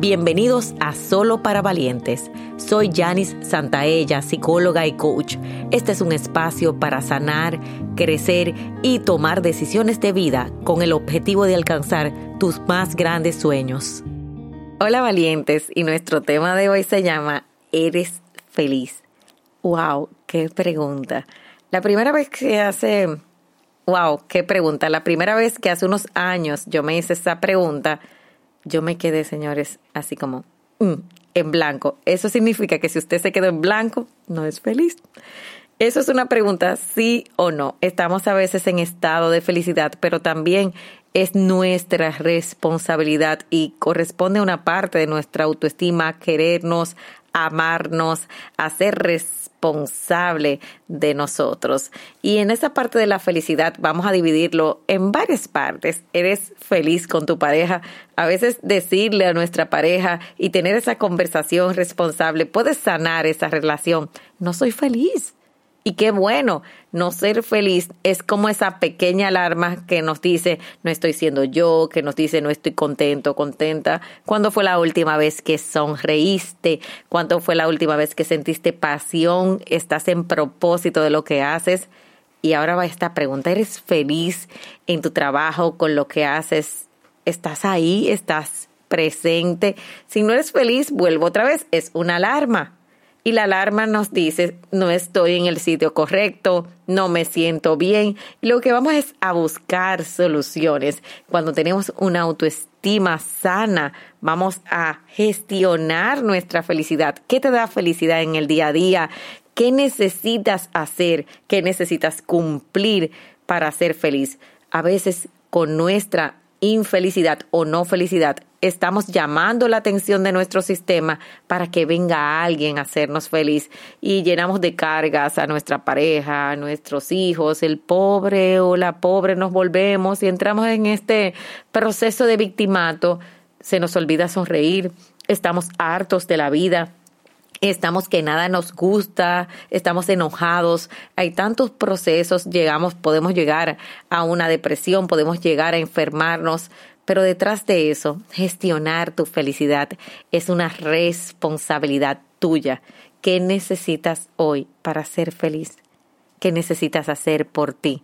Bienvenidos a Solo para Valientes. Soy Janice Santaella, psicóloga y coach. Este es un espacio para sanar, crecer y tomar decisiones de vida con el objetivo de alcanzar tus más grandes sueños. Hola valientes, y nuestro tema de hoy se llama ¿Eres feliz? ¡Wow! ¡Qué pregunta! La primera vez que hace... ¡Wow! ¡Qué pregunta! La primera vez que hace unos años yo me hice esa pregunta, yo me quedé, señores, así como mm, en blanco. Eso significa que si usted se quedó en blanco, no es feliz. Eso es una pregunta, sí o no. Estamos a veces en estado de felicidad, pero también es nuestra responsabilidad y corresponde a una parte de nuestra autoestima querernos, amarnos, a ser responsable de nosotros. Y en esa parte de la felicidad vamos a dividirlo en varias partes. Eres feliz con tu pareja. A veces decirle a nuestra pareja y tener esa conversación responsable puede sanar esa relación. No soy feliz y qué bueno, no ser feliz es como esa pequeña alarma que nos dice no estoy siendo yo, que nos dice no estoy contento, contenta. ¿Cuándo fue la última vez que sonreíste? ¿Cuándo fue la última vez que sentiste pasión? ¿Estás en propósito de lo que haces? Y ahora va esta pregunta, ¿eres feliz en tu trabajo con lo que haces? ¿Estás ahí? ¿Estás presente? Si no eres feliz, vuelvo otra vez, es una alarma y la alarma nos dice no estoy en el sitio correcto, no me siento bien. Lo que vamos es a buscar soluciones. Cuando tenemos una autoestima sana, vamos a gestionar nuestra felicidad. ¿Qué te da felicidad en el día a día? ¿Qué necesitas hacer? ¿Qué necesitas cumplir para ser feliz? A veces con nuestra infelicidad o no felicidad, estamos llamando la atención de nuestro sistema para que venga alguien a hacernos feliz. Y llenamos de cargas a nuestra pareja, a nuestros hijos, el pobre o la pobre nos volvemos y entramos en este proceso de victimato, se nos olvida sonreír, estamos hartos de la vida, estamos que nada nos gusta, estamos enojados, hay tantos procesos, llegamos, podemos llegar a una depresión, podemos llegar a enfermarnos, pero detrás de eso, gestionar tu felicidad es una responsabilidad tuya. ¿Qué necesitas hoy para ser feliz? ¿Qué necesitas hacer por ti?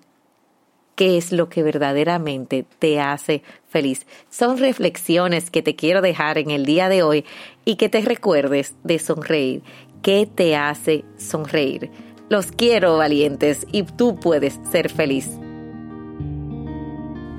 qué es lo que verdaderamente te hace feliz. Son reflexiones que te quiero dejar en el día de hoy y que te recuerdes de sonreír. ¿Qué te hace sonreír? Los quiero valientes y tú puedes ser feliz.